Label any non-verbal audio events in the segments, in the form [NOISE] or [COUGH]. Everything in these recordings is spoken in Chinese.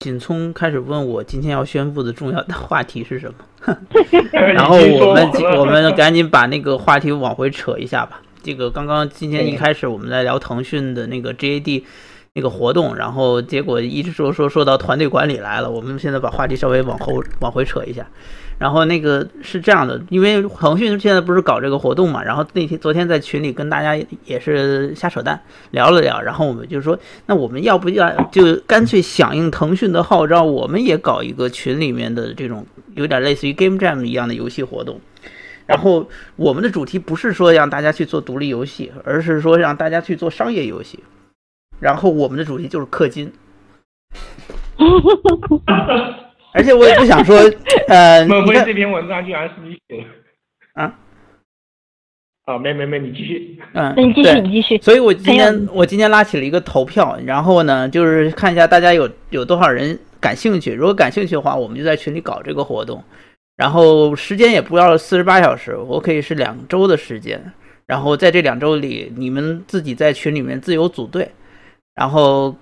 锦聪开始问我今天要宣布的重要的话题是什么，[LAUGHS] 然后我们我们赶紧把那个话题往回扯一下吧。这个刚刚今天一开始我们在聊腾讯的那个 GAD 那个活动，然后结果一直说说说到团队管理来了，我们现在把话题稍微往后往回扯一下。然后那个是这样的，因为腾讯现在不是搞这个活动嘛，然后那天昨天在群里跟大家也是瞎扯淡聊了聊，然后我们就说，那我们要不要就干脆响应腾讯的号召，我们也搞一个群里面的这种有点类似于 Game Jam 一样的游戏活动。然后我们的主题不是说让大家去做独立游戏，而是说让大家去做商业游戏。然后我们的主题就是氪金。而且我也不想说，[LAUGHS] 呃，莫非这篇文章居然是你写的？啊？啊，没没没，你继续。嗯，那你继续，你继续。所以我今天我今天拉起了一个投票，然后呢，就是看一下大家有有多少人感兴趣。如果感兴趣的话，我们就在群里搞这个活动。然后时间也不要四十八小时，我可以是两周的时间。然后在这两周里，你们自己在群里面自由组队，然后。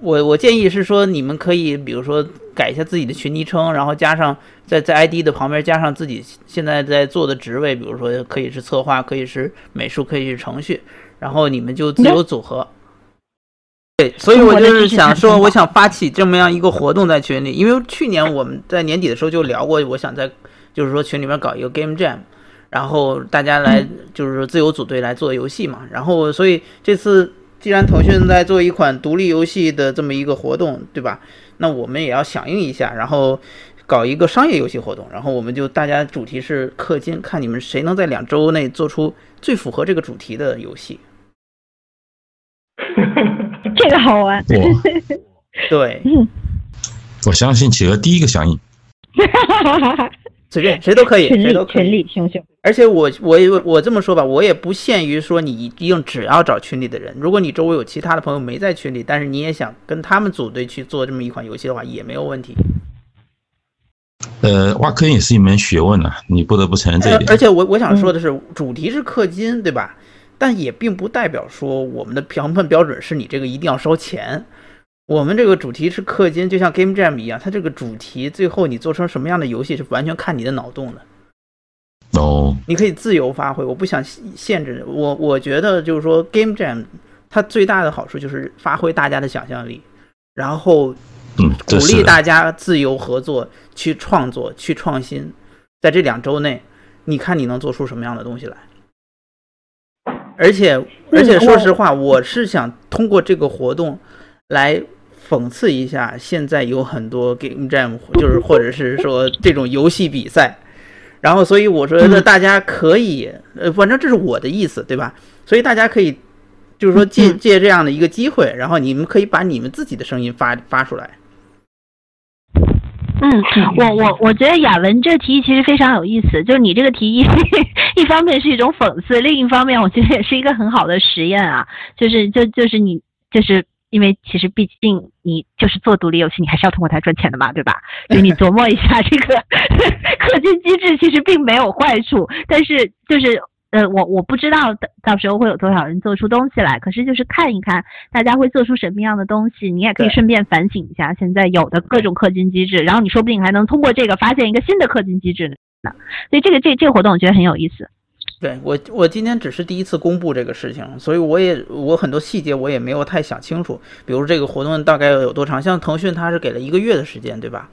我我建议是说，你们可以比如说改一下自己的群昵称，然后加上在在 ID 的旁边加上自己现在在做的职位，比如说可以是策划，可以是美术，可以是程序，然后你们就自由组合。对，所以我就是想说，我想发起这么样一个活动在群里，因为去年我们在年底的时候就聊过，我想在就是说群里面搞一个 Game Jam，然后大家来就是说自由组队来做游戏嘛，然后所以这次。既然腾讯在做一款独立游戏的这么一个活动，对吧？那我们也要响应一下，然后搞一个商业游戏活动。然后我们就大家主题是氪金，看你们谁能在两周内做出最符合这个主题的游戏。[LAUGHS] 这个好玩。[LAUGHS] 对，我相信企鹅第一个响应。[LAUGHS] 随便谁都可以，谁都可以。群里熊熊。而且我我我这么说吧，我也不限于说你一定只要找群里的人。如果你周围有其他的朋友没在群里，但是你也想跟他们组队去做这么一款游戏的话，也没有问题。呃，挖坑也是一门学问啊，你不得不承认这一点。而且我我想说的是，主题是氪金，对吧？但也并不代表说我们的评判标准是你这个一定要收钱。我们这个主题是氪金，就像 Game Jam 一样，它这个主题最后你做成什么样的游戏是完全看你的脑洞的。哦，你可以自由发挥，我不想限制我。我觉得就是说 Game Jam 它最大的好处就是发挥大家的想象力，然后鼓励大家自由合作、去创作、去创新。在这两周内，你看你能做出什么样的东西来？而且而且说实话，我是想通过这个活动来。讽刺一下，现在有很多 game jam，就是或者是说这种游戏比赛，然后所以我说那大家可以，呃，反正这是我的意思，对吧？所以大家可以，就是说借借这样的一个机会，然后你们可以把你们自己的声音发发出来。嗯，我我我觉得雅文这提议其实非常有意思，就是你这个提议，[LAUGHS] 一方面是一种讽刺，另一方面我觉得也是一个很好的实验啊，就是就就是你就是。因为其实毕竟你就是做独立游戏，你还是要通过它赚钱的嘛，对吧？所以你琢磨一下这个 [LAUGHS] 氪金机制，其实并没有坏处。但是就是呃，我我不知道到到时候会有多少人做出东西来。可是就是看一看大家会做出什么样的东西，你也可以顺便反省一下现在有的各种氪金机制，然后你说不定还能通过这个发现一个新的氪金机制呢。所以这个这这个活动我觉得很有意思。对我，我今天只是第一次公布这个事情，所以我也我很多细节我也没有太想清楚。比如这个活动大概有多长？像腾讯它是给了一个月的时间，对吧？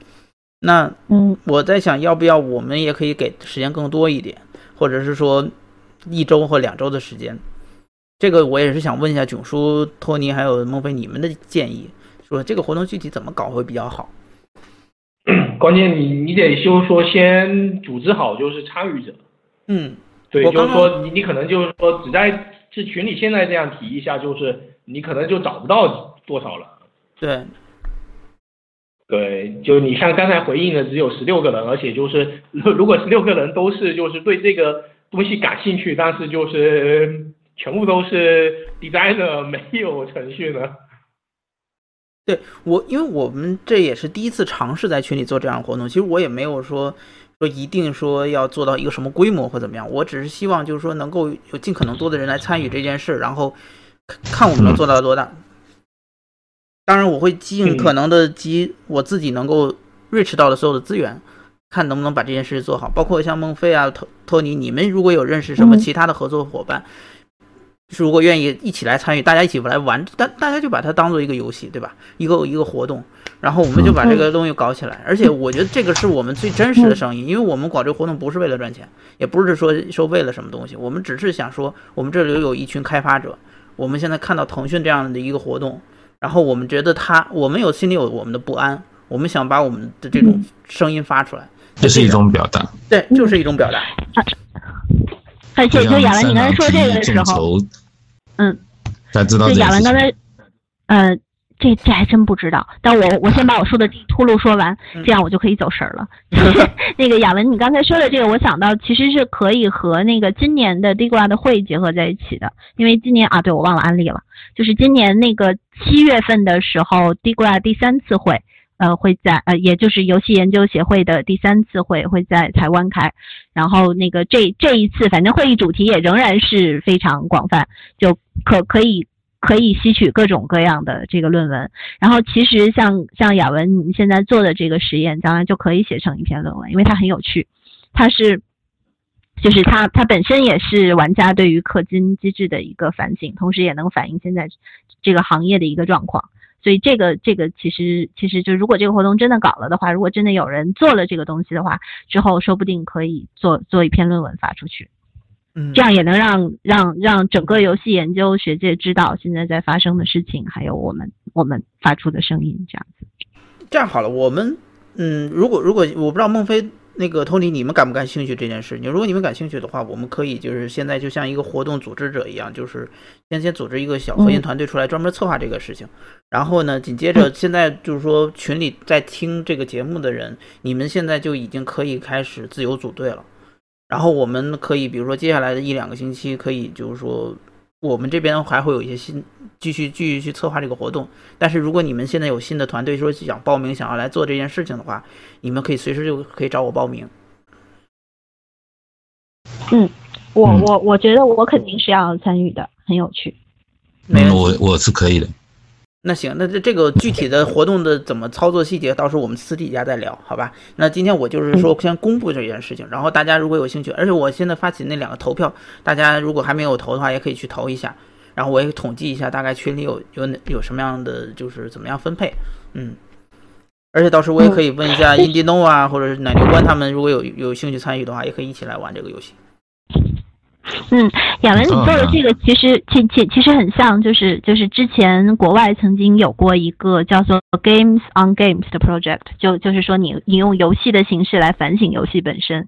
那嗯，我在想要不要我们也可以给时间更多一点，或者是说一周或两周的时间。这个我也是想问一下囧叔、托尼还有孟非你们的建议，说这个活动具体怎么搞会比较好？[COUGHS] 关键你你得就是说先组织好，就是参与者，嗯。对，就是说你你可能就是说只在这群里现在这样提一下，就是你可能就找不到多少了。对，对，就你像刚才回应的只有十六个人，而且就是如果十六个人都是就是对这个东西感兴趣，但是就是全部都是 designer [LAUGHS] 没有程序呢？对我，因为我们这也是第一次尝试在群里做这样的活动，其实我也没有说。说一定说要做到一个什么规模或怎么样，我只是希望就是说能够有尽可能多的人来参与这件事，然后看我们能做到多大。当然，我会尽可能的集我自己能够 reach 到的所有的资源，看能不能把这件事做好。包括像孟非啊、托托尼，你们如果有认识什么其他的合作伙伴，如果愿意一起来参与，大家一起来玩，大大家就把它当做一个游戏，对吧？一个一个活动，然后我们就把这个东西搞起来。[LAUGHS] 而且我觉得这个是我们最真实的声音，因为我们搞这个活动不是为了赚钱，也不是说说为了什么东西，我们只是想说，我们这里有一群开发者，我们现在看到腾讯这样的一个活动。然后我们觉得他，我们有心里有我们的不安，我们想把我们的这种声音发出来，这是一种表达，对，就是一种表达。而且就亚文，你刚才说这个的时候，嗯，才知道。亚文刚才，呃。这这还真不知道，但我我先把我说的秃噜说完，这样我就可以走神了。[LAUGHS] 那个雅文，你刚才说的这个，我想到其实是可以和那个今年的 Digua 的会结合在一起的，因为今年啊，对我忘了安利了，就是今年那个七月份的时候，Digua 第三次会，呃，会在呃，也就是游戏研究协会的第三次会会在台湾开，然后那个这这一次，反正会议主题也仍然是非常广泛，就可可以。可以吸取各种各样的这个论文，然后其实像像雅文你现在做的这个实验，将来就可以写成一篇论文，因为它很有趣，它是，就是它它本身也是玩家对于氪金机制的一个反省，同时也能反映现在这个行业的一个状况，所以这个这个其实其实就如果这个活动真的搞了的话，如果真的有人做了这个东西的话，之后说不定可以做做一篇论文发出去。嗯这样也能让让让整个游戏研究学界知道现在在发生的事情，还有我们我们发出的声音，这样子。这样好了，我们嗯，如果如果我不知道孟非那个托尼，你们感不感兴趣这件事？你如果你们感兴趣的话，我们可以就是现在就像一个活动组织者一样，就是先先组织一个小核心团队出来，专门策划这个事情。然后呢，紧接着现在就是说群里在听这个节目的人，你们现在就已经可以开始自由组队了。然后我们可以，比如说接下来的一两个星期，可以就是说，我们这边还会有一些新，继续继续去策划这个活动。但是如果你们现在有新的团队说想报名，想要来做这件事情的话，你们可以随时就可以找我报名。嗯，我我我觉得我肯定是要参与的，很有趣。嗯，我我是可以的。那行，那这这个具体的活动的怎么操作细节，到时候我们私底下再聊，好吧？那今天我就是说先公布这件事情，然后大家如果有兴趣，而且我现在发起那两个投票，大家如果还没有投的话，也可以去投一下，然后我也统计一下大概群里有有哪有什么样的，就是怎么样分配，嗯，而且到时候我也可以问一下印第诺啊，或者是奶牛官他们，如果有有兴趣参与的话，也可以一起来玩这个游戏。嗯，亚文，你做的这个其实其其其实很像，就是就是之前国外曾经有过一个叫做 Games on Games 的 project，就就是说你你用游戏的形式来反省游戏本身。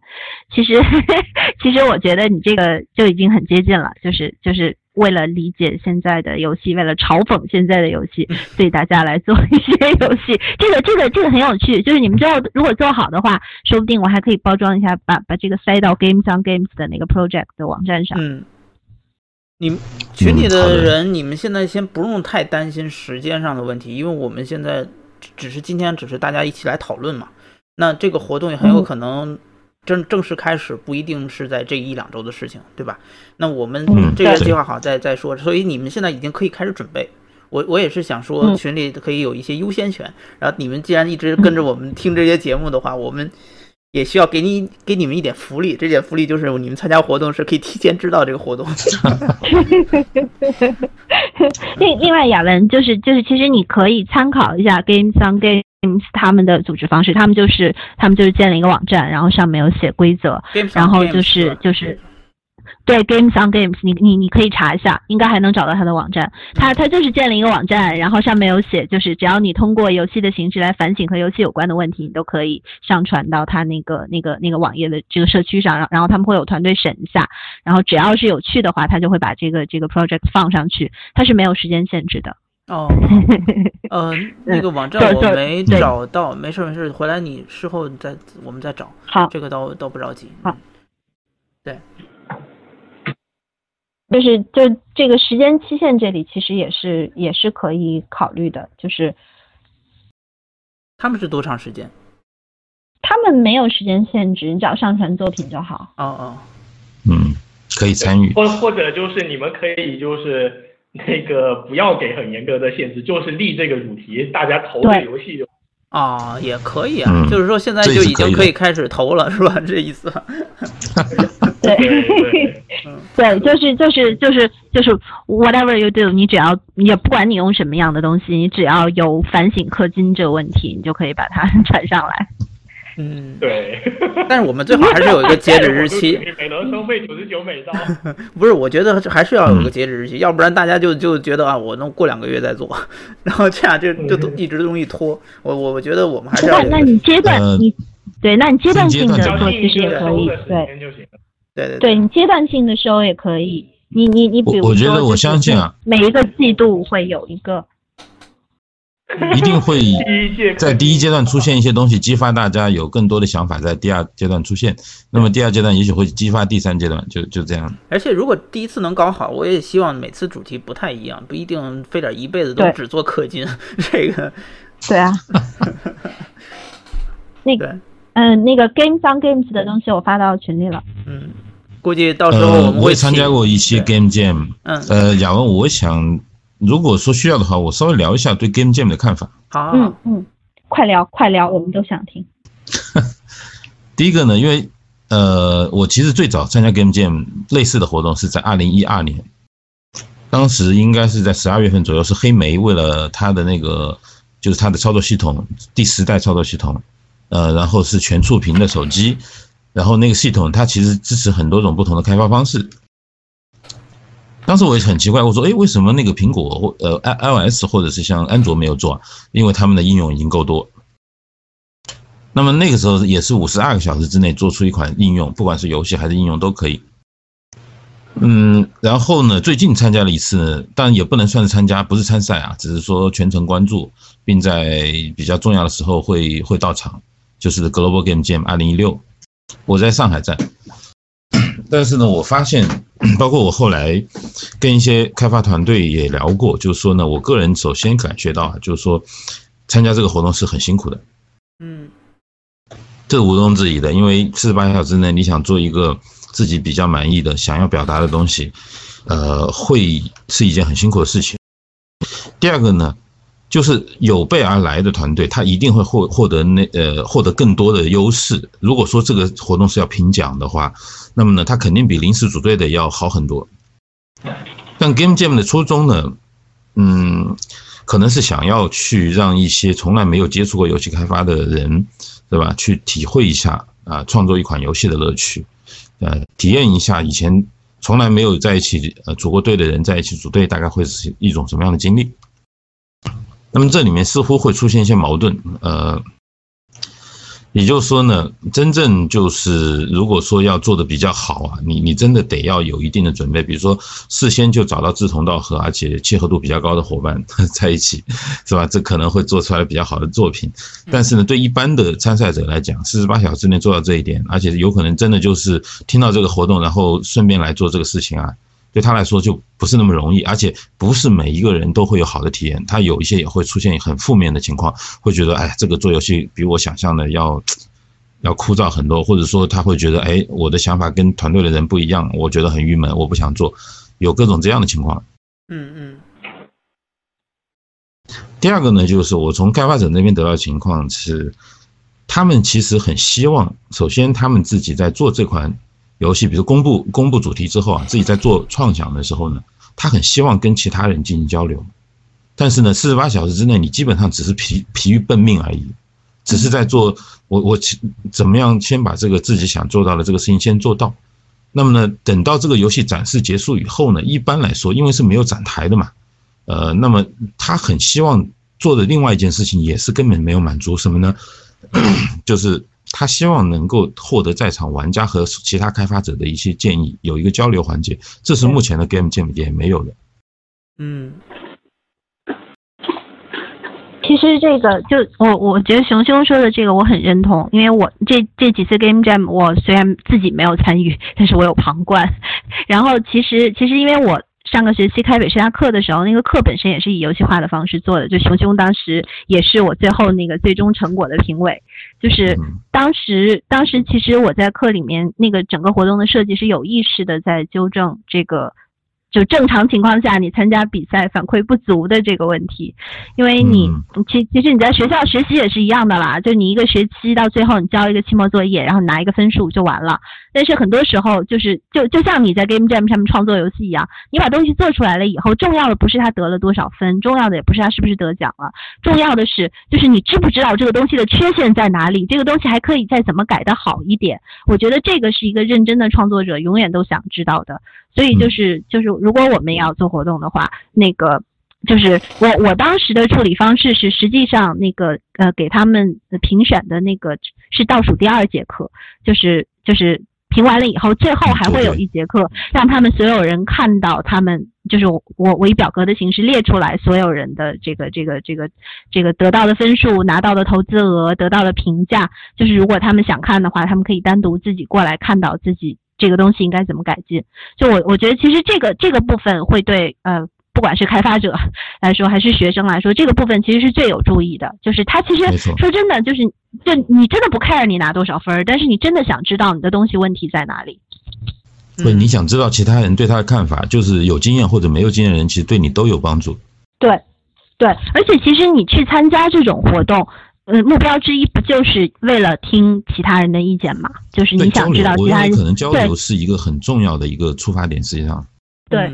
其实 [LAUGHS] 其实我觉得你这个就已经很接近了，就是就是。为了理解现在的游戏，为了嘲讽现在的游戏，所以大家来做一些游戏。[LAUGHS] 这个、这个、这个很有趣。就是你们知道，如果做好的话，说不定我还可以包装一下，把把这个塞到 Games on Games 的那个 project 的网站上。嗯，你们群里的人，你们现在先不用太担心时间上的问题，因为我们现在只是今天只是大家一起来讨论嘛。那这个活动也很有可能。正正式开始不一定是在这一两周的事情，对吧？那我们这个计划好再再说。所以你们现在已经可以开始准备。我我也是想说，群里可以有一些优先权。然后你们既然一直跟着我们听这些节目的话，我们也需要给你给你们一点福利。这点福利就是你们参加活动是可以提前知道这个活动。[LAUGHS] 另另外，雅文就是就是，其实你可以参考一下 Games on Game。他们的组织方式，他们就是他们就是建了一个网站，然后上面有写规则，然后就是就是对 Games on Games，你你你可以查一下，应该还能找到他的网站。他他就是建了一个网站，然后上面有写，就是只要你通过游戏的形式来反省和游戏有关的问题，你都可以上传到他那个那个那个网页的这个社区上，然后他们会有团队审一下，然后只要是有趣的话，他就会把这个这个 project 放上去，它是没有时间限制的。哦，[LAUGHS] 呃，那个网站我没找到，没事没事，回来你事后再我们再找。好，这个倒倒不着急。好，对，就是就这个时间期限这里其实也是也是可以考虑的，就是他们是多长时间？他们没有时间限制，你只要上传作品就好。哦哦，嗯，可以参与，或或者就是你们可以就是。那个不要给很严格的限制，就是立这个主题，大家投的游戏就。啊，也可以啊，就是说现在就已经可以开始投了，是吧？这意思。[LAUGHS] 对，对，就是就是就是就是 whatever you do，你只要也不管你用什么样的东西，你只要有反省氪金这个问题，你就可以把它 [LAUGHS] 传上来。嗯，对，[LAUGHS] 但是我们最好还是有一个截止日期。[LAUGHS] 每轮收费九十九美刀。[LAUGHS] 不是，我觉得还是要有个截止日期，要不然大家就就觉得啊，我能过两个月再做，然后这样就就都一直容易拖。我我我觉得我们还是要。那你阶段你对，那你阶段性的做其实也可以，对对对，对你阶段性的收也可以。你你你，比如我觉得我相信啊，每一个季度会有一个。一定会 [LAUGHS] 在第一阶段出现一些东西，激发大家有更多的想法，在第二阶段出现。那么第二阶段也许会激发第三阶段，就就这样。而且如果第一次能搞好，我也希望每次主题不太一样，不一定非得一辈子都只做氪金。[LAUGHS] 这个，对啊。[LAUGHS] 那个，嗯，那个 Game on Games 的东西我发到群里了。嗯，估计到时候我们会参加过一期 Game Jam。嗯，呃，亚文，我想。如果说需要的话，我稍微聊一下对 Game Jam 的看法。好，嗯嗯，快聊快聊，我们都想听。[LAUGHS] 第一个呢，因为呃，我其实最早参加 Game Jam 类似的活动是在二零一二年，当时应该是在十二月份左右，是黑莓为了它的那个就是它的操作系统第十代操作系统，呃，然后是全触屏的手机，然后那个系统它其实支持很多种不同的开发方式。当时我也很奇怪，我说，哎，为什么那个苹果或呃 i iOS 或者是像安卓没有做？因为他们的应用已经够多。那么那个时候也是五十二个小时之内做出一款应用，不管是游戏还是应用都可以。嗯，然后呢，最近参加了一次，但也不能算是参加，不是参赛啊，只是说全程关注，并在比较重要的时候会会到场，就是 Global Game Jam 二零一六，我在上海站。但是呢，我发现，包括我后来跟一些开发团队也聊过，就是说呢，我个人首先感觉到啊，就是说参加这个活动是很辛苦的。嗯，这毋庸置疑的，因为四十八小时内你想做一个自己比较满意的、想要表达的东西，呃，会是一件很辛苦的事情。第二个呢。就是有备而来的团队，他一定会获获得那呃获得更多的优势。如果说这个活动是要评奖的话，那么呢，他肯定比临时组队的要好很多。但 Game Jam 的初衷呢，嗯，可能是想要去让一些从来没有接触过游戏开发的人，对吧？去体会一下啊，创作一款游戏的乐趣，呃，体验一下以前从来没有在一起呃组过队的人在一起组队，大概会是一种什么样的经历。那么这里面似乎会出现一些矛盾，呃，也就是说呢，真正就是如果说要做的比较好啊，你你真的得要有一定的准备，比如说事先就找到志同道合而且契合度比较高的伙伴 [LAUGHS] 在一起，是吧？这可能会做出来比较好的作品。但是呢，对一般的参赛者来讲，四十八小时内做到这一点，而且有可能真的就是听到这个活动，然后顺便来做这个事情啊。对他来说就不是那么容易，而且不是每一个人都会有好的体验，他有一些也会出现很负面的情况，会觉得哎，这个做游戏比我想象的要要枯燥很多，或者说他会觉得哎，我的想法跟团队的人不一样，我觉得很郁闷，我不想做，有各种这样的情况。嗯嗯。第二个呢，就是我从开发者那边得到的情况是，他们其实很希望，首先他们自己在做这款。游戏，比如公布公布主题之后啊，自己在做创想的时候呢，他很希望跟其他人进行交流，但是呢，四十八小时之内，你基本上只是疲疲于奔命而已，只是在做我我怎么样先把这个自己想做到的这个事情先做到。那么呢，等到这个游戏展示结束以后呢，一般来说，因为是没有展台的嘛，呃，那么他很希望做的另外一件事情也是根本没有满足什么呢？[COUGHS] 就是。他希望能够获得在场玩家和其他开发者的一些建议，有一个交流环节，这是目前的 Game Jam 也没有的。嗯，其实这个就我我觉得熊兄说的这个我很认同，因为我这这几次 Game Jam 我虽然自己没有参与，但是我有旁观。然后其实其实因为我。上个学期开北师大课的时候，那个课本身也是以游戏化的方式做的。就熊熊当时也是我最后那个最终成果的评委。就是当时，当时其实我在课里面那个整个活动的设计是有意识的在纠正这个就正常情况下，你参加比赛反馈不足的这个问题，因为你其其实你在学校学习也是一样的啦，就你一个学期到最后你交一个期末作业，然后拿一个分数就完了。但是很多时候就是就就像你在 Game Jam 上面创作游戏一样，你把东西做出来了以后，重要的不是他得了多少分，重要的也不是他是不是得奖了，重要的是就是你知不知道这个东西的缺陷在哪里，这个东西还可以再怎么改的好一点。我觉得这个是一个认真的创作者永远都想知道的。所以就是就是，如果我们要做活动的话，那个就是我我当时的处理方式是，实际上那个呃给他们评选的那个是倒数第二节课，就是就是评完了以后，最后还会有一节课，让他们所有人看到他们就是我我以表格的形式列出来所有人的这个这个这个这个得到的分数、拿到的投资额、得到的评价，就是如果他们想看的话，他们可以单独自己过来看到自己。这个东西应该怎么改进？就我我觉得，其实这个这个部分会对呃，不管是开发者 [LAUGHS] 来说，还是学生来说，这个部分其实是最有注意的。就是他其实说真的，就是就你真的不 care 你拿多少分儿，但是你真的想知道你的东西问题在哪里。对，你想知道其他人对他的看法，就是有经验或者没有经验的人，其实对你都有帮助。对，对，而且其实你去参加这种活动。嗯，目标之一不就是为了听其他人的意见嘛？就是你想知道其他人，可能交流是一个很重要的一个出发点，实际上。对。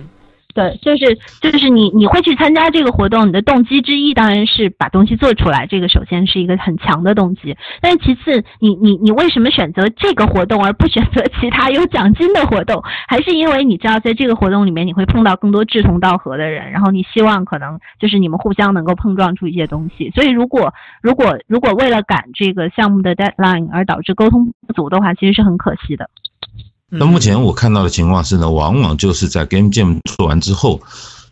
对，就是就是你你会去参加这个活动，你的动机之一当然是把东西做出来，这个首先是一个很强的动机。但是其次，你你你为什么选择这个活动而不选择其他有奖金的活动？还是因为你知道在这个活动里面你会碰到更多志同道合的人，然后你希望可能就是你们互相能够碰撞出一些东西。所以如果如果如果为了赶这个项目的 deadline 而导致沟通不足的话，其实是很可惜的。那目前我看到的情况是呢，往往就是在 Game Jam 做完之后，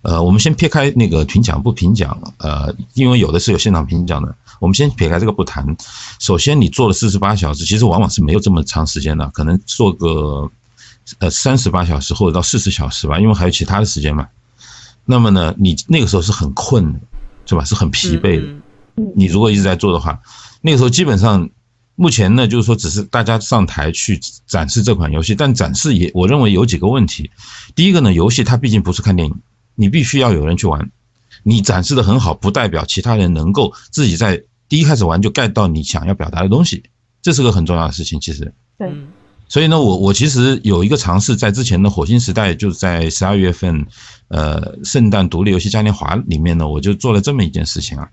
呃，我们先撇开那个评奖不评奖，呃，因为有的是有现场评奖的，我们先撇开这个不谈。首先，你做了四十八小时，其实往往是没有这么长时间的，可能做个呃三十八小时或者到四十小时吧，因为还有其他的时间嘛。那么呢，你那个时候是很困，是吧？是很疲惫的。你如果一直在做的话，那个时候基本上。目前呢，就是说，只是大家上台去展示这款游戏，但展示也，我认为有几个问题。第一个呢，游戏它毕竟不是看电影，你必须要有人去玩。你展示的很好，不代表其他人能够自己在第一开始玩就 get 到你想要表达的东西，这是个很重要的事情。其实，对。所以呢，我我其实有一个尝试，在之前的火星时代，就是在十二月份，呃，圣诞独立游戏嘉年华里面呢，我就做了这么一件事情啊。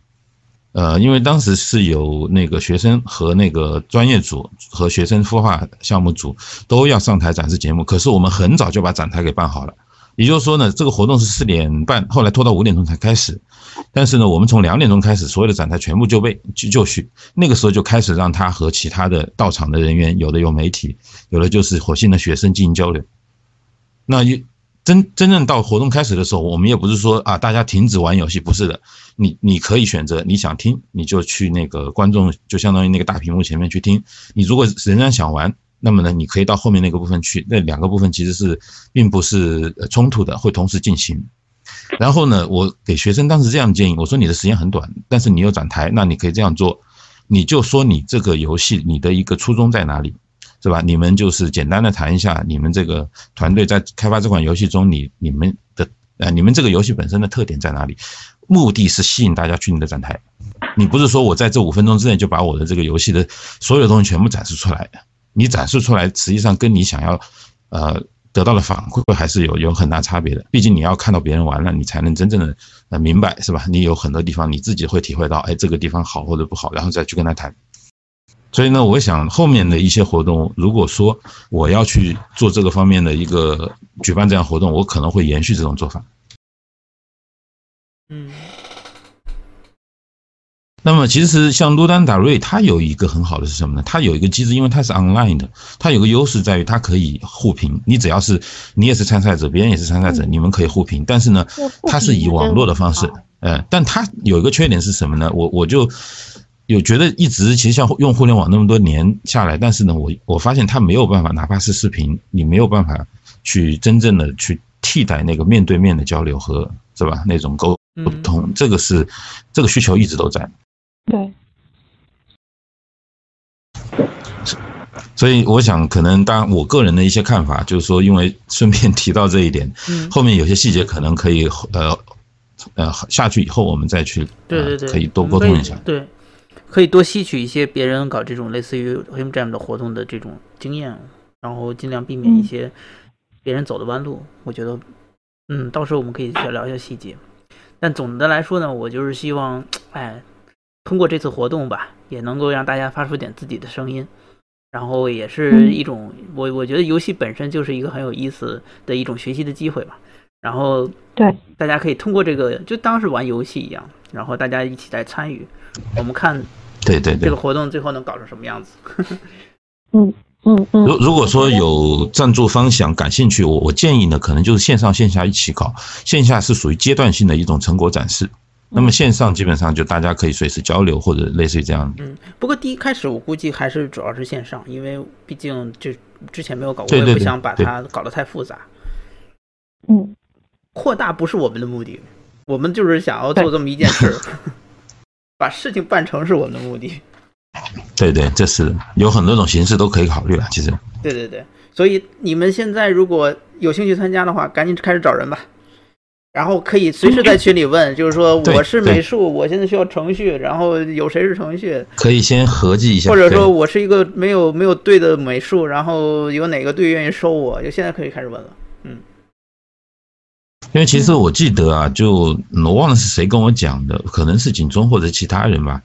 呃，因为当时是有那个学生和那个专业组和学生孵化项目组都要上台展示节目，可是我们很早就把展台给办好了。也就是说呢，这个活动是四点半，后来拖到五点钟才开始。但是呢，我们从两点钟开始，所有的展台全部就备就就绪。那个时候就开始让他和其他的到场的人员，有的有媒体，有的就是火星的学生进行交流。那一。真真正到活动开始的时候，我们也不是说啊，大家停止玩游戏，不是的。你你可以选择你想听，你就去那个观众，就相当于那个大屏幕前面去听。你如果仍然想玩，那么呢，你可以到后面那个部分去。那两个部分其实是并不是冲突的，会同时进行。然后呢，我给学生当时这样建议，我说你的时间很短，但是你有展台，那你可以这样做，你就说你这个游戏你的一个初衷在哪里。是吧？你们就是简单的谈一下，你们这个团队在开发这款游戏中，你你们的呃，你们这个游戏本身的特点在哪里？目的是吸引大家去你的展台，你不是说我在这五分钟之内就把我的这个游戏的所有东西全部展示出来，你展示出来，实际上跟你想要呃得到的反馈还是有有很大差别的。毕竟你要看到别人玩了，你才能真正的呃明白，是吧？你有很多地方你自己会体会到，哎，这个地方好或者不好，然后再去跟他谈。所以呢，我想后面的一些活动，如果说我要去做这个方面的一个举办这样活动，我可能会延续这种做法。嗯。那么其实像卢丹达瑞，它有一个很好的是什么呢？它有一个机制，因为它是 online 的，它有个优势在于它可以互评。你只要是你也是参赛者，别人也是参赛者，你们可以互评。但是呢，它是以网络的方式，嗯，但它有一个缺点是什么呢？我我就。有觉得一直其实像用互联网那么多年下来，但是呢，我我发现它没有办法，哪怕是视频，你没有办法去真正的去替代那个面对面的交流和是吧那种沟通，这个是这个需求一直都在。对。所以我想，可能当然我个人的一些看法，就是说，因为顺便 [LAUGHS] 提到这一点，嗯，后面有些细节可能可以呃呃下去以后我们再去，对对对，可以多沟通一下，对，可以多吸取一些别人搞这种类似于 Him Jam 的活动的这种经验，然后尽量避免一些别人走的弯路。我觉得，嗯，到时候我们可以再聊一下细节。但总的来说呢，我就是希望，哎，通过这次活动吧，也能够让大家发出点自己的声音。然后也是一种，我我觉得游戏本身就是一个很有意思的一种学习的机会吧。然后对，大家可以通过这个就当是玩游戏一样，然后大家一起来参与，我们看，对对对，这个活动最后能搞成什么样子？嗯嗯嗯。如如果说有赞助方想感兴趣，我我建议呢，可能就是线上线下一起搞，线下是属于阶段性的一种成果展示。那么线上基本上就大家可以随时交流或者类似于这样的。嗯，不过第一开始我估计还是主要是线上，因为毕竟就之前没有搞过，我也不想把它搞得太复杂。嗯，扩大不是我们的目的，我们就是想要做这么一件事，[LAUGHS] 把事情办成是我们的目的。[LAUGHS] 对对，这是有很多种形式都可以考虑了，其实。对对对，所以你们现在如果有兴趣参加的话，赶紧开始找人吧。然后可以随时在群里问，就是说我是美术，我现在需要程序，然后有谁是程序？可以先合计一下。或者说我是一个没有没有队的美术，然后有哪个队愿意收我？就现在可以开始问了。因为其实我记得啊，就我忘了是谁跟我讲的，可能是景中或者其他人吧。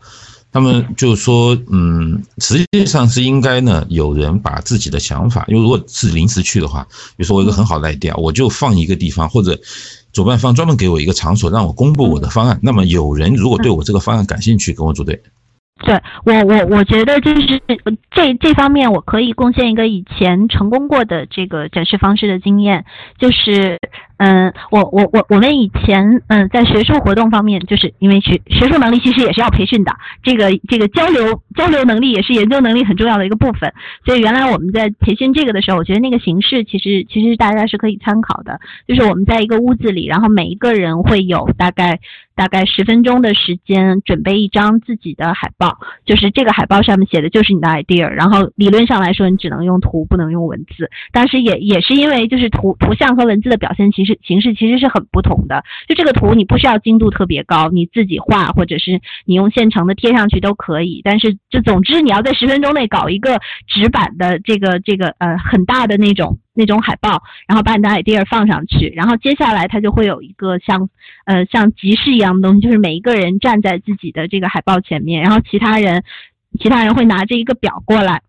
他们就说，嗯，实际上是应该呢，有人把自己的想法，因为如果是临时去的话，比如说我有个很好的 idea，我就放一个地方或者。主办方专门给我一个场所，让我公布我的方案。那么有人如果对我这个方案感兴趣，跟我组队。对我，我我觉得就是这这方面，我可以贡献一个以前成功过的这个展示方式的经验，就是。嗯，我我我我们以前嗯在学术活动方面，就是因为学学术能力其实也是要培训的，这个这个交流交流能力也是研究能力很重要的一个部分。所以原来我们在培训这个的时候，我觉得那个形式其实其实大家是可以参考的，就是我们在一个屋子里，然后每一个人会有大概大概十分钟的时间准备一张自己的海报，就是这个海报上面写的就是你的 idea，然后理论上来说你只能用图不能用文字，但是也也是因为就是图图像和文字的表现其实。形式其实是很不同的，就这个图你不需要精度特别高，你自己画或者是你用现成的贴上去都可以。但是就总之你要在十分钟内搞一个纸板的这个这个呃很大的那种那种海报，然后把你的 idea 放上去，然后接下来它就会有一个像呃像集市一样的东西，就是每一个人站在自己的这个海报前面，然后其他人其他人会拿着一个表过来。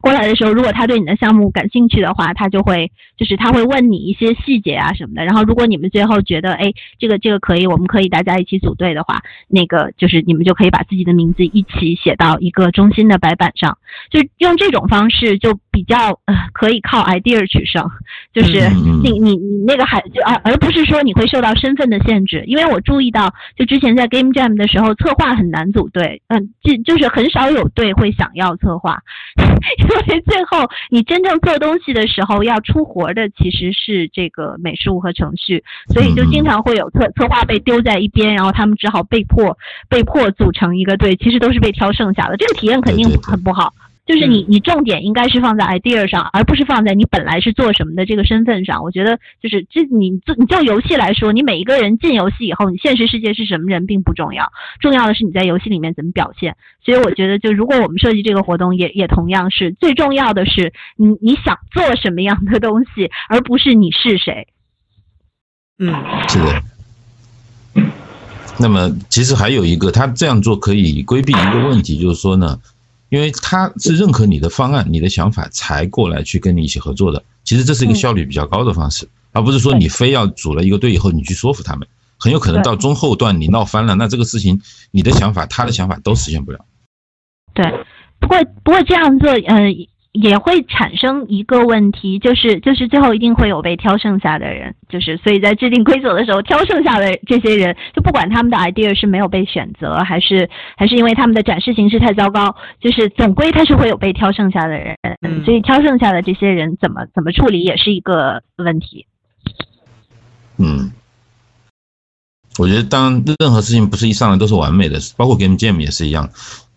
过来的时候，如果他对你的项目感兴趣的话，他就会就是他会问你一些细节啊什么的。然后如果你们最后觉得哎这个这个可以，我们可以大家一起组队的话，那个就是你们就可以把自己的名字一起写到一个中心的白板上，就用这种方式就比较呃可以靠 idea 取胜，就是你你你那个还就而而不是说你会受到身份的限制，因为我注意到就之前在 Game Jam 的时候策划很难组队，嗯就就是很少有队会想要策划。[LAUGHS] 因为最后你真正做东西的时候要出活的其实是这个美术和程序，所以就经常会有策策划被丢在一边，然后他们只好被迫被迫组成一个队，其实都是被挑剩下的，这个体验肯定很不好。就是你，你重点应该是放在 idea 上，而不是放在你本来是做什么的这个身份上。我觉得，就是这你做你就游戏来说，你每一个人进游戏以后，你现实世界是什么人并不重要，重要的是你在游戏里面怎么表现。所以我觉得，就如果我们设计这个活动，也也同样是最重要的是你你想做什么样的东西，而不是你是谁。嗯，是的。那么其实还有一个，他这样做可以规避一个问题，就是说呢。因为他是认可你的方案、你的想法才过来去跟你一起合作的。其实这是一个效率比较高的方式，而不是说你非要组了一个队以后你去说服他们，很有可能到中后段你闹翻了，那这个事情你的想法、他的想法都实现不了。对，不过不过这样做，嗯。也会产生一个问题，就是就是最后一定会有被挑剩下的人，就是所以在制定规则的时候，挑剩下的这些人，就不管他们的 idea 是没有被选择，还是还是因为他们的展示形式太糟糕，就是总归他是会有被挑剩下的人，所以挑剩下的这些人怎么怎么处理也是一个问题。嗯，我觉得当任何事情不是一上来都是完美的，包括 Game Jam 也是一样。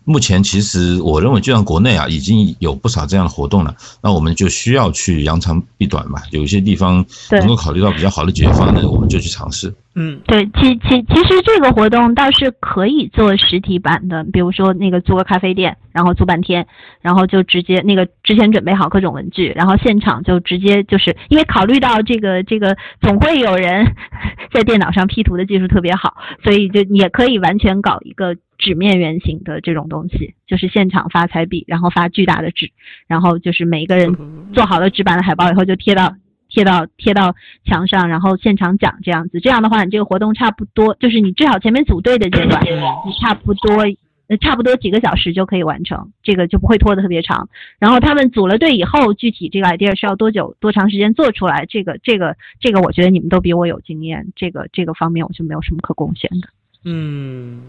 目前其实我认为，就像国内啊，已经有不少这样的活动了。那我们就需要去扬长避短嘛。有一些地方能够考虑到比较好的解决方案，我们就去尝试。嗯，对，其其其实这个活动倒是可以做实体版的，比如说那个租个咖啡店，然后租半天，然后就直接那个之前准备好各种文具，然后现场就直接就是因为考虑到这个这个总会有人 [LAUGHS] 在电脑上 P 图的技术特别好，所以就也可以完全搞一个。纸面原型的这种东西，就是现场发彩笔，然后发巨大的纸，然后就是每一个人做好了纸板的海报以后就贴到贴到贴到墙上，然后现场讲这样子。这样的话，你这个活动差不多就是你至少前面组队的阶段，你差不多呃差不多几个小时就可以完成，这个就不会拖得特别长。然后他们组了队以后，具体这个 idea 需要多久多长时间做出来，这个这个这个我觉得你们都比我有经验，这个这个方面我就没有什么可贡献的。嗯。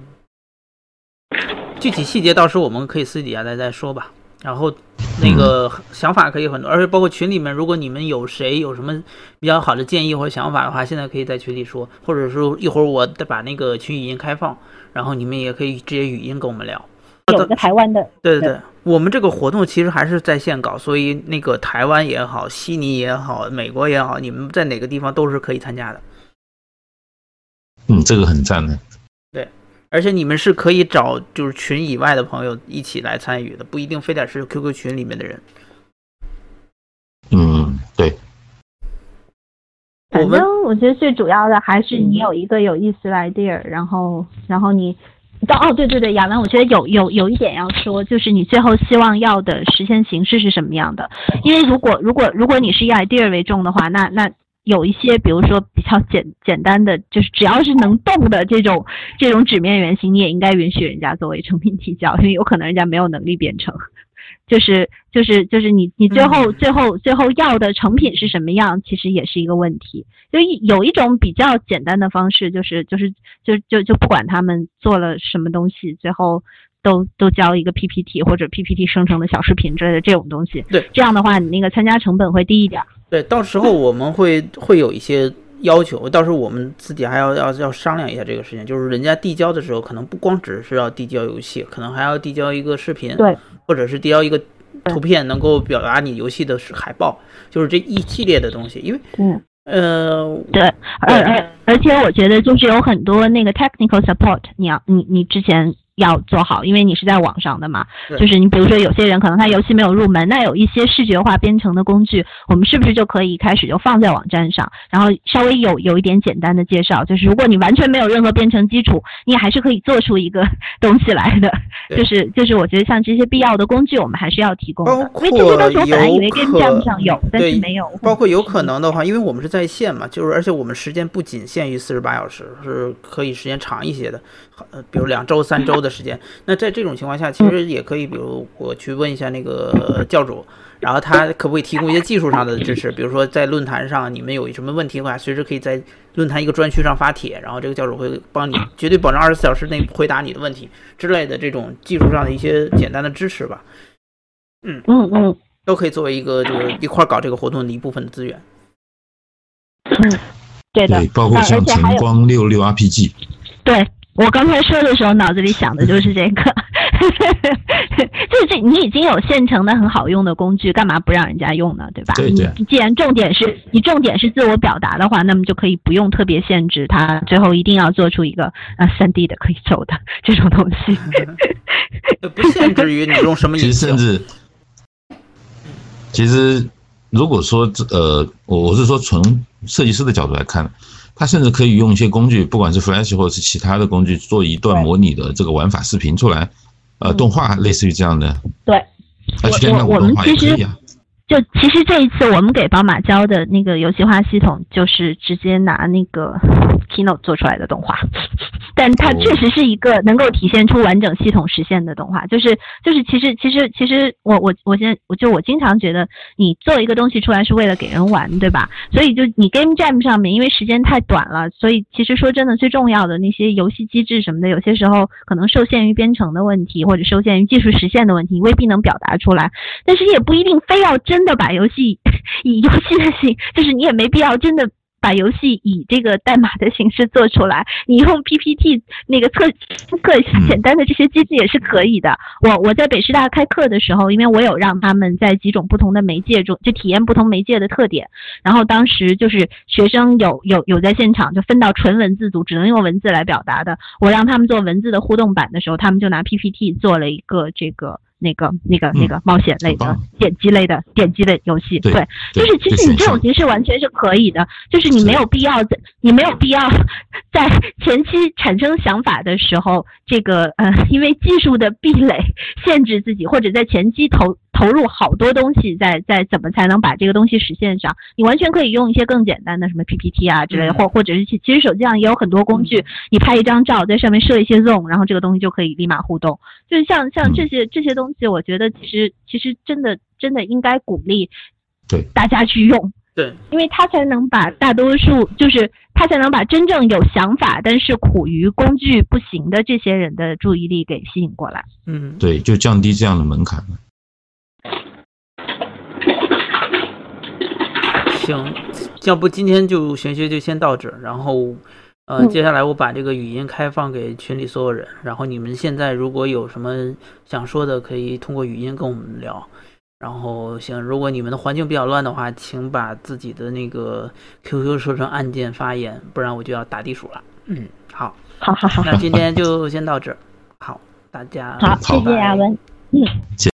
具体细节到时候我们可以私底下再再说吧。然后那个想法可以很多，而且包括群里面，如果你们有谁有什么比较好的建议或者想法的话，现在可以在群里说，或者说一会儿我再把那个群语音开放，然后你们也可以直接语音跟我们聊。有个台湾的，对对对，我们这个活动其实还是在线搞，所以那个台湾也好，悉尼也好，美国也好，你们在哪个地方都是可以参加的。嗯，这个很赞的。而且你们是可以找就是群以外的朋友一起来参与的，不一定非得是 QQ 群里面的人。嗯，对。反正我觉得最主要的还是你有一个有意思的 idea，然后然后你哦对对对，亚文，我觉得有有有一点要说，就是你最后希望要的实现形式是什么样的？因为如果如果如果你是以 idea 为重的话，那那。有一些，比如说比较简简单的，就是只要是能动的这种这种纸面原型，你也应该允许人家作为成品提交，因为有可能人家没有能力编程。就是就是就是你你最后最后最后要的成品是什么样，其实也是一个问题。就一有一种比较简单的方式，就是就是就就就不管他们做了什么东西，最后都都交一个 PPT 或者 PPT 生成的小视频之类的这种东西。对，这样的话你那个参加成本会低一点。对，到时候我们会会有一些要求，到时候我们自己还要要要商量一下这个事情。就是人家递交的时候，可能不光只是要递交游戏，可能还要递交一个视频，对，或者是递交一个图片，能够表达你游戏的海报，就是这一系列的东西。因为，嗯，呃，对，而而而且我觉得就是有很多那个 technical support，你要你你之前。要做好，因为你是在网上的嘛，就是你比如说有些人可能他游戏没有入门，那有一些视觉化编程的工具，我们是不是就可以一开始就放在网站上，然后稍微有有一点简单的介绍，就是如果你完全没有任何编程基础，你还是可以做出一个 [LAUGHS] 东西来的。就是就是我觉得像这些必要的工具，我们还是要提供的。因为这些东西我本来以为跟站上有，但是没有。包括有可能的话，因为我们是在线嘛，就是而且我们时间不仅限于四十八小时，是可以时间长一些的。呃，比如两周、三周的时间，那在这种情况下，其实也可以，比如我去问一下那个教主，然后他可不可以提供一些技术上的支持？比如说在论坛上，你们有什么问题的话，随时可以在论坛一个专区上发帖，然后这个教主会帮你，绝对保证二十四小时内回答你的问题之类的这种技术上的一些简单的支持吧。嗯嗯嗯，都可以作为一个就是一块搞这个活动的一部分的资源。嗯，对的，包括像晨光六六 RPG。对。我刚才说的时候，脑子里想的就是这个，[LAUGHS] 就是这你已经有现成的很好用的工具，干嘛不让人家用呢？对吧？对对。既然重点是你重点是自我表达的话，那么就可以不用特别限制它，最后一定要做出一个呃三 D 的可以走的这种东西。[LAUGHS] 不限制于你用什么。[LAUGHS] 其实甚至，其实如果说呃，我我是说从设计师的角度来看。它甚至可以用一些工具，不管是 Flash 或者是其他的工具，做一段模拟的这个玩法视频出来，呃，动画类似于这样的。对，我我们其实就其实这一次我们给宝马交的那个游戏化系统，就是直接拿那个 Keynote 做出来的动画。但它确实是一个能够体现出完整系统实现的动画，就是就是其实其实其实我我我现在我就我经常觉得你做一个东西出来是为了给人玩，对吧？所以就你 Game Jam 上面，因为时间太短了，所以其实说真的，最重要的那些游戏机制什么的，有些时候可能受限于编程的问题，或者受限于技术实现的问题，未必能表达出来。但是也不一定非要真的把游戏以游戏的形，就是你也没必要真的。把游戏以这个代码的形式做出来，你用 PPT 那个测测简单的这些机制也是可以的。我我在北师大开课的时候，因为我有让他们在几种不同的媒介中就体验不同媒介的特点，然后当时就是学生有有有在现场就分到纯文字组，只能用文字来表达的，我让他们做文字的互动版的时候，他们就拿 PPT 做了一个这个。那个、那个、那个冒险类的、点击类的、点击的游戏，对，就是其实你这种形式完全是可以的，就是你没有必要在，你没有必要 [LAUGHS] 在前期产生想法的时候，这个呃，因为技术的壁垒限制自己，或者在前期投。投入好多东西在在怎么才能把这个东西实现上？你完全可以用一些更简单的什么 PPT 啊之类，或或者是其其实手机上也有很多工具，你拍一张照在上面设一些 zone，然后这个东西就可以立马互动。就是像像这些这些东西，我觉得其实其实真的真的应该鼓励对大家去用，对，因为他才能把大多数就是他才能把真正有想法但是苦于工具不行的这些人的注意力给吸引过来。嗯，对，就降低这样的门槛。行，要不今天就玄学就先到这儿，然后，呃，接下来我把这个语音开放给群里所有人，然后你们现在如果有什么想说的，可以通过语音跟我们聊。然后行，如果你们的环境比较乱的话，请把自己的那个 QQ 设成按键发言，不然我就要打地鼠了。嗯，好，好好好，那今天就先到这儿，好，大家好，谢谢阿文，嗯。